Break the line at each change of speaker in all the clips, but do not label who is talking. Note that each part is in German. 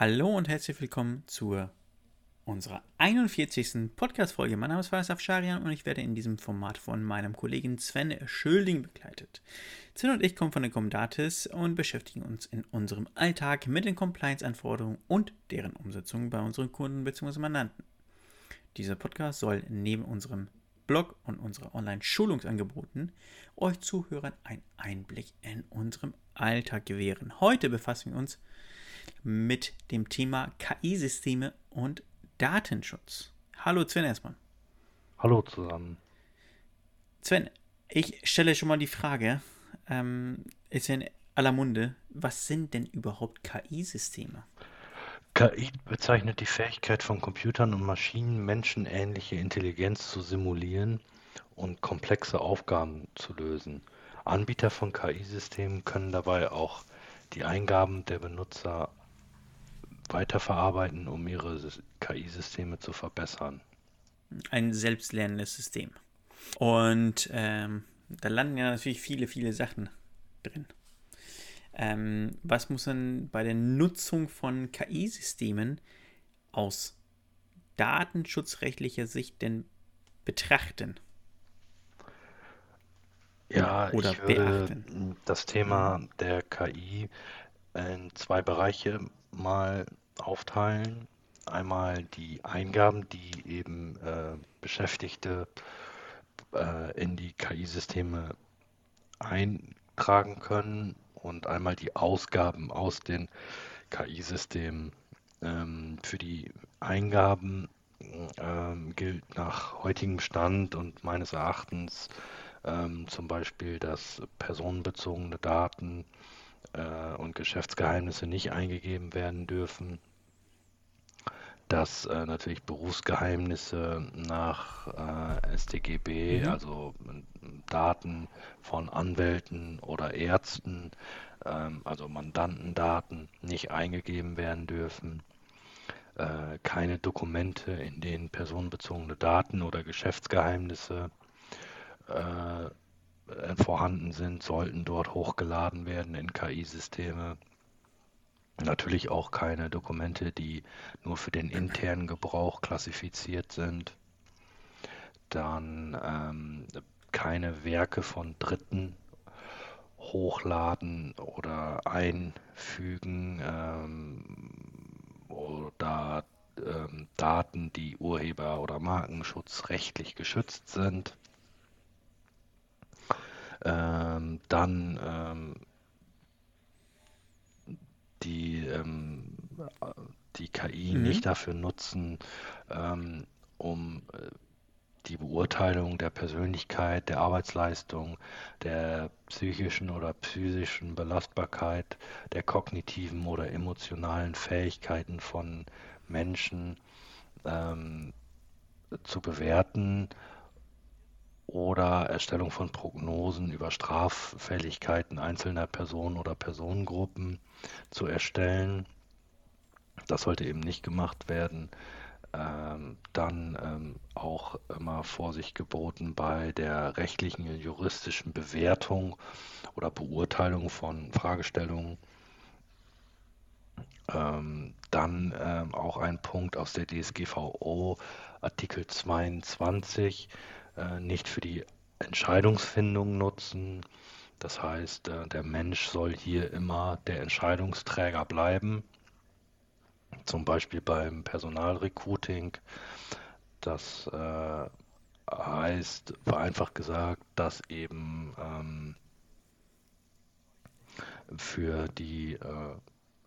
Hallo und herzlich willkommen zur unserer 41. Podcast-Folge. Mein Name ist Faris Afsharian und ich werde in diesem Format von meinem Kollegen Sven Schölding begleitet. Sven und ich kommen von der Comdatis und beschäftigen uns in unserem Alltag mit den Compliance-Anforderungen und deren Umsetzung bei unseren Kunden bzw. Mandanten. Dieser Podcast soll neben unserem Blog und unserer Online-Schulungsangeboten euch Zuhörern einen Einblick in unserem Alltag gewähren. Heute befassen wir uns mit dem Thema KI-Systeme und Datenschutz. Hallo Sven erstmal.
Hallo zusammen.
Sven, ich stelle schon mal die Frage, ähm, ist ja in aller Munde, was sind denn überhaupt KI-Systeme?
KI bezeichnet die Fähigkeit von Computern und Maschinen, menschenähnliche Intelligenz zu simulieren und komplexe Aufgaben zu lösen. Anbieter von KI-Systemen können dabei auch die Eingaben der Benutzer weiterverarbeiten, um ihre KI-Systeme zu verbessern.
Ein selbstlernendes System. Und ähm, da landen ja natürlich viele, viele Sachen drin. Ähm, was muss man bei der Nutzung von KI-Systemen aus datenschutzrechtlicher Sicht denn betrachten?
Ja, Oder ich würde beachten? das Thema der KI in zwei Bereiche mal aufteilen. Einmal die Eingaben, die eben äh, Beschäftigte äh, in die KI-Systeme eintragen können und einmal die Ausgaben aus den KI-Systemen. Ähm, für die Eingaben ähm, gilt nach heutigem Stand und meines Erachtens ähm, zum Beispiel, dass personenbezogene Daten äh, und Geschäftsgeheimnisse nicht eingegeben werden dürfen dass äh, natürlich Berufsgeheimnisse nach äh, StGB, mhm. also Daten von Anwälten oder Ärzten, ähm, also Mandantendaten, nicht eingegeben werden dürfen. Äh, keine Dokumente, in denen personenbezogene Daten oder Geschäftsgeheimnisse äh, vorhanden sind, sollten dort hochgeladen werden in KI-Systeme. Natürlich auch keine Dokumente, die nur für den internen Gebrauch klassifiziert sind. Dann ähm, keine Werke von Dritten hochladen oder einfügen ähm, oder ähm, Daten, die Urheber- oder Markenschutzrechtlich geschützt sind. Ähm, dann ähm, die, ähm, die KI mhm. nicht dafür nutzen, ähm, um äh, die Beurteilung der Persönlichkeit, der Arbeitsleistung, der psychischen oder physischen Belastbarkeit, der kognitiven oder emotionalen Fähigkeiten von Menschen ähm, zu bewerten oder Erstellung von Prognosen über Straffälligkeiten einzelner Personen oder Personengruppen zu erstellen. Das sollte eben nicht gemacht werden. Ähm, dann ähm, auch immer Vorsicht geboten bei der rechtlichen, juristischen Bewertung oder Beurteilung von Fragestellungen. Ähm, dann ähm, auch ein Punkt aus der DSGVO, Artikel 22 äh, nicht für die Entscheidungsfindung nutzen. Das heißt, äh, der Mensch soll hier immer der Entscheidungsträger bleiben. Zum Beispiel beim Personalrecruiting. Das äh, heißt, vereinfacht gesagt, dass eben ähm, für die äh,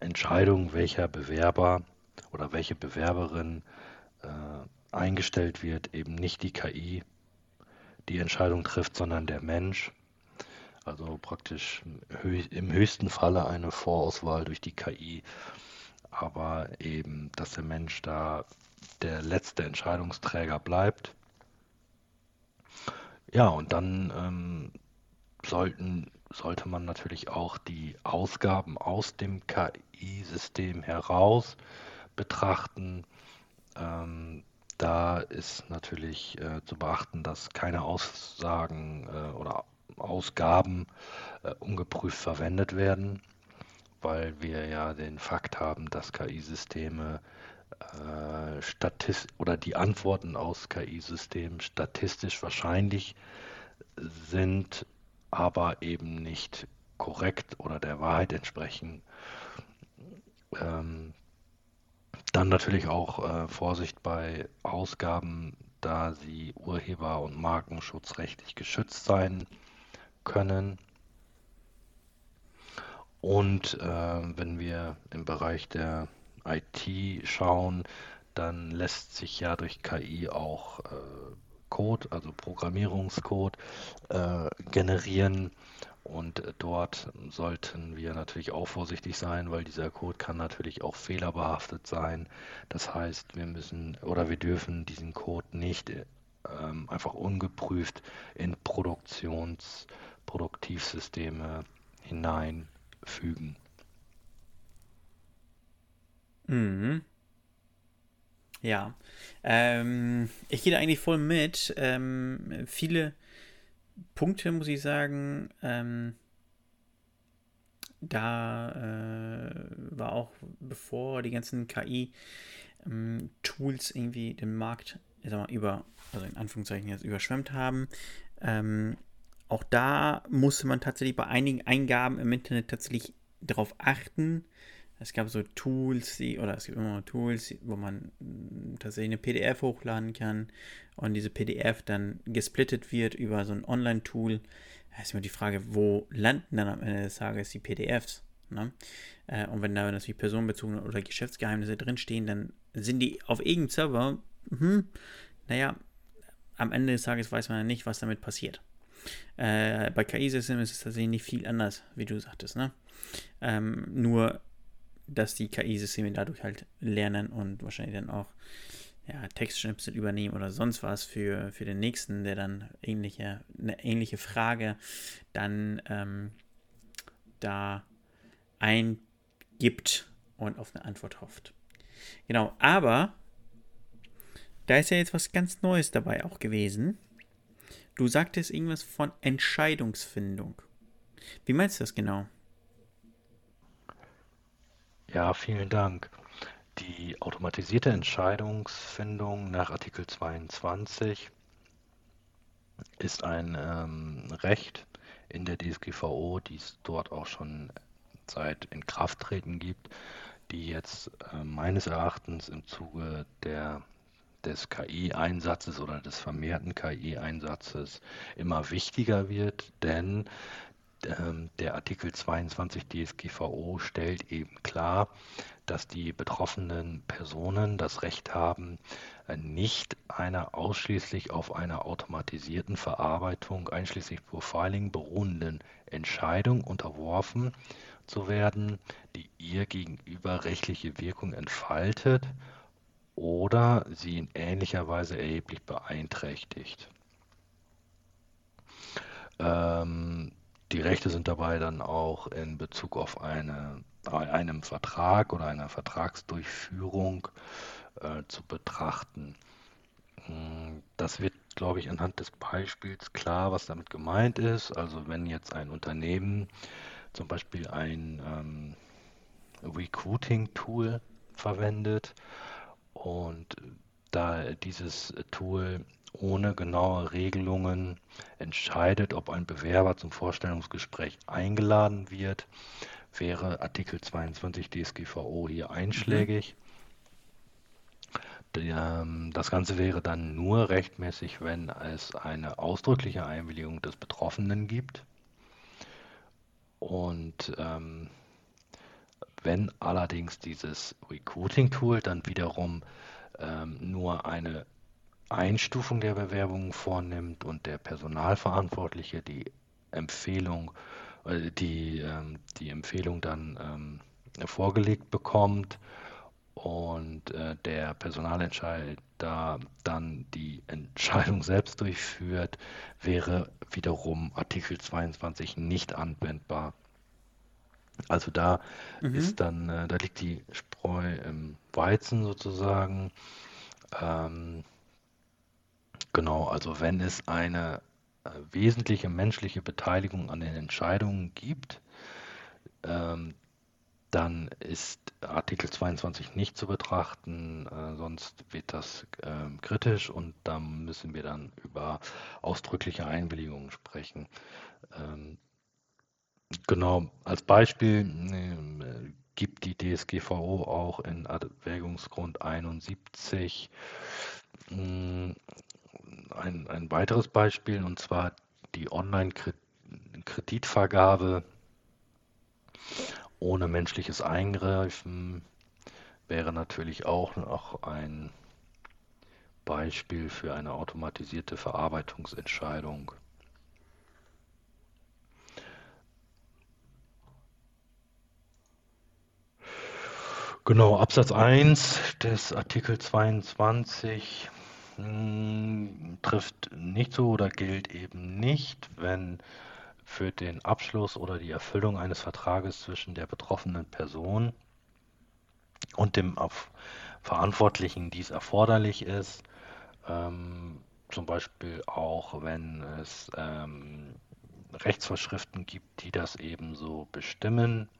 Entscheidung, welcher Bewerber oder welche Bewerberin eingestellt wird, eben nicht die KI die Entscheidung trifft, sondern der Mensch. Also praktisch im höchsten Falle eine Vorauswahl durch die KI, aber eben, dass der Mensch da der letzte Entscheidungsträger bleibt. Ja, und dann ähm, sollten, sollte man natürlich auch die Ausgaben aus dem KI-System heraus betrachten. Ähm, da ist natürlich äh, zu beachten, dass keine Aussagen äh, oder Ausgaben äh, ungeprüft verwendet werden, weil wir ja den Fakt haben, dass KI-Systeme äh, Statist oder die Antworten aus KI-Systemen statistisch wahrscheinlich sind, aber eben nicht korrekt oder der Wahrheit entsprechen. Ähm, dann natürlich auch äh, Vorsicht bei Ausgaben, da sie urheber- und markenschutzrechtlich geschützt sein können. Und äh, wenn wir im Bereich der IT schauen, dann lässt sich ja durch KI auch äh, Code, also Programmierungscode, äh, generieren. Und dort sollten wir natürlich auch vorsichtig sein, weil dieser Code kann natürlich auch fehlerbehaftet sein. Das heißt, wir müssen oder wir dürfen diesen Code nicht ähm, einfach ungeprüft in Produktionsproduktivsysteme hineinfügen.
Mhm. Ja, ähm, ich gehe da eigentlich voll mit. Ähm, viele Punkte, muss ich sagen, ähm, da äh, war auch, bevor die ganzen KI-Tools ähm, irgendwie den Markt, sag mal, über, also in Anführungszeichen jetzt überschwemmt haben, ähm, auch da musste man tatsächlich bei einigen Eingaben im Internet tatsächlich darauf achten, es gab so Tools, die, oder es gibt immer Tools, wo man mm, tatsächlich eine PDF hochladen kann und diese PDF dann gesplittet wird über so ein Online-Tool. Da ist immer die Frage, wo landen dann am Ende des Tages die PDFs? Ne? Äh, und wenn da natürlich personenbezogene oder Geschäftsgeheimnisse drinstehen, dann sind die auf irgendeinem Server, hm, naja, am Ende des Tages weiß man ja nicht, was damit passiert. Äh, bei KI-Systemen ist es tatsächlich nicht viel anders, wie du sagtest. Ne? Ähm, nur dass die KI-Systeme dadurch halt lernen und wahrscheinlich dann auch ja, Textschnipsel übernehmen oder sonst was für, für den nächsten, der dann ähnliche, eine ähnliche Frage dann ähm, da eingibt und auf eine Antwort hofft. Genau, aber da ist ja jetzt was ganz Neues dabei auch gewesen. Du sagtest irgendwas von Entscheidungsfindung. Wie meinst du das genau?
Ja, vielen Dank. Die automatisierte Entscheidungsfindung nach Artikel 22 ist ein ähm, Recht in der DSGVO, die es dort auch schon seit Inkrafttreten gibt, die jetzt äh, meines Erachtens im Zuge der, des KI-Einsatzes oder des vermehrten KI-Einsatzes immer wichtiger wird, denn der Artikel 22 DSGVO stellt eben klar, dass die betroffenen Personen das Recht haben, äh, nicht einer ausschließlich auf einer automatisierten Verarbeitung, einschließlich Profiling, beruhenden Entscheidung unterworfen zu werden, die ihr gegenüber rechtliche Wirkung entfaltet oder sie in ähnlicher Weise erheblich beeinträchtigt. Ähm, die Rechte sind dabei dann auch in Bezug auf eine, einem Vertrag oder einer Vertragsdurchführung äh, zu betrachten. Hm, das wird, glaube ich, anhand des Beispiels klar, was damit gemeint ist. Also wenn jetzt ein Unternehmen zum Beispiel ein ähm, Recruiting-Tool verwendet und da dieses Tool ohne genaue Regelungen entscheidet, ob ein Bewerber zum Vorstellungsgespräch eingeladen wird, wäre Artikel 22 DSGVO hier einschlägig. Mhm. Das Ganze wäre dann nur rechtmäßig, wenn es eine ausdrückliche Einwilligung des Betroffenen gibt. Und ähm, wenn allerdings dieses Recruiting-Tool dann wiederum ähm, nur eine Einstufung der Bewerbungen vornimmt und der Personalverantwortliche die Empfehlung, äh, die, ähm, die Empfehlung dann ähm, vorgelegt bekommt und äh, der Personalentscheider dann die Entscheidung selbst durchführt, wäre wiederum Artikel 22 nicht anwendbar. Also da mhm. ist dann, äh, da liegt die Spreu im Weizen sozusagen. Ähm, Genau, also wenn es eine äh, wesentliche menschliche Beteiligung an den Entscheidungen gibt, ähm, dann ist Artikel 22 nicht zu betrachten, äh, sonst wird das äh, kritisch und da müssen wir dann über ausdrückliche Einwilligungen sprechen. Ähm, genau, als Beispiel äh, gibt die DSGVO auch in Erwägungsgrund 71 ein, ein weiteres Beispiel und zwar die Online-Kreditvergabe ohne menschliches Eingreifen wäre natürlich auch noch ein Beispiel für eine automatisierte Verarbeitungsentscheidung. Genau, Absatz 1 des Artikel 22 mh, hm, trifft nicht so oder gilt eben nicht, wenn für den Abschluss oder die Erfüllung eines Vertrages zwischen der betroffenen Person und dem Verantwortlichen dies erforderlich ist. Ähm, zum Beispiel auch, wenn es ähm, Rechtsvorschriften gibt, die das eben so bestimmen.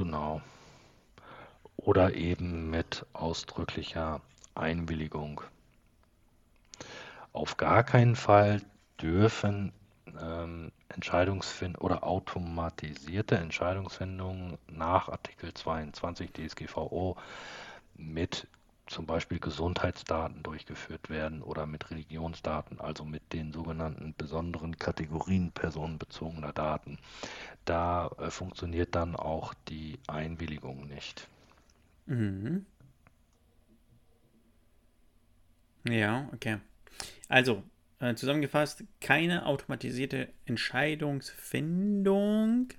Genau. Oder eben mit ausdrücklicher Einwilligung. Auf gar keinen Fall dürfen ähm, Entscheidungsfindung oder automatisierte Entscheidungsfindungen nach Artikel 22 DSGVO mit zum Beispiel Gesundheitsdaten durchgeführt werden oder mit Religionsdaten, also mit den sogenannten besonderen Kategorien personenbezogener Daten. Da äh, funktioniert dann auch die Einwilligung nicht.
Mhm. Ja, okay. Also, äh, zusammengefasst, keine automatisierte Entscheidungsfindung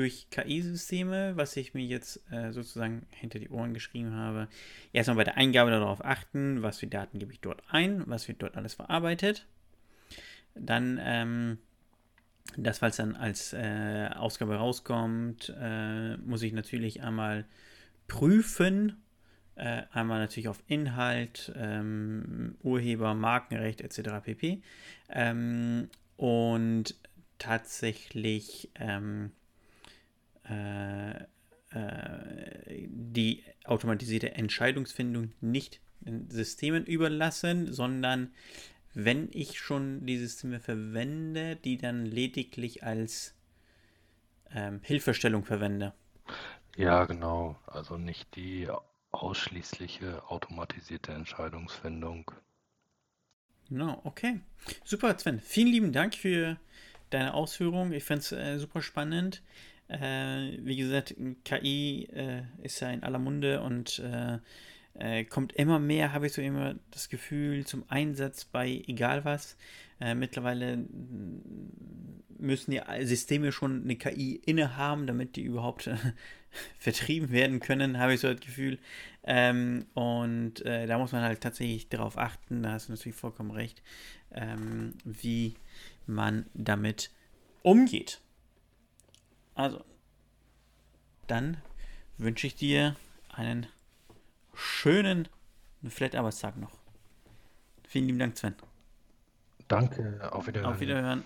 durch KI-Systeme, was ich mir jetzt äh, sozusagen hinter die Ohren geschrieben habe. Erstmal bei der Eingabe darauf achten, was für Daten gebe ich dort ein, was wird dort alles verarbeitet. Dann, ähm, das, falls dann als äh, Ausgabe rauskommt, äh, muss ich natürlich einmal prüfen, äh, einmal natürlich auf Inhalt, ähm, Urheber, Markenrecht etc. pp. Ähm, und tatsächlich ähm, äh, äh, die automatisierte Entscheidungsfindung nicht Systemen überlassen, sondern wenn ich schon die Systeme verwende, die dann lediglich als ähm, Hilfestellung verwende.
Ja, genau. Also nicht die ausschließliche automatisierte Entscheidungsfindung.
No, okay. Super, Sven. Vielen lieben Dank für deine Ausführungen. Ich finde es äh, super spannend. Äh, wie gesagt, KI äh, ist ja in aller Munde und äh, äh, kommt immer mehr, habe ich so immer das Gefühl, zum Einsatz bei egal was. Äh, mittlerweile müssen die Systeme schon eine KI innehaben, damit die überhaupt vertrieben werden können, habe ich so das Gefühl. Ähm, und äh, da muss man halt tatsächlich darauf achten, da hast du natürlich vollkommen recht, ähm, wie man damit umgeht. Also, dann wünsche ich dir einen schönen Flat-Arbeitstag noch. Vielen lieben Dank, Sven.
Danke, auf Wiederhören.
Auf Wiederhören.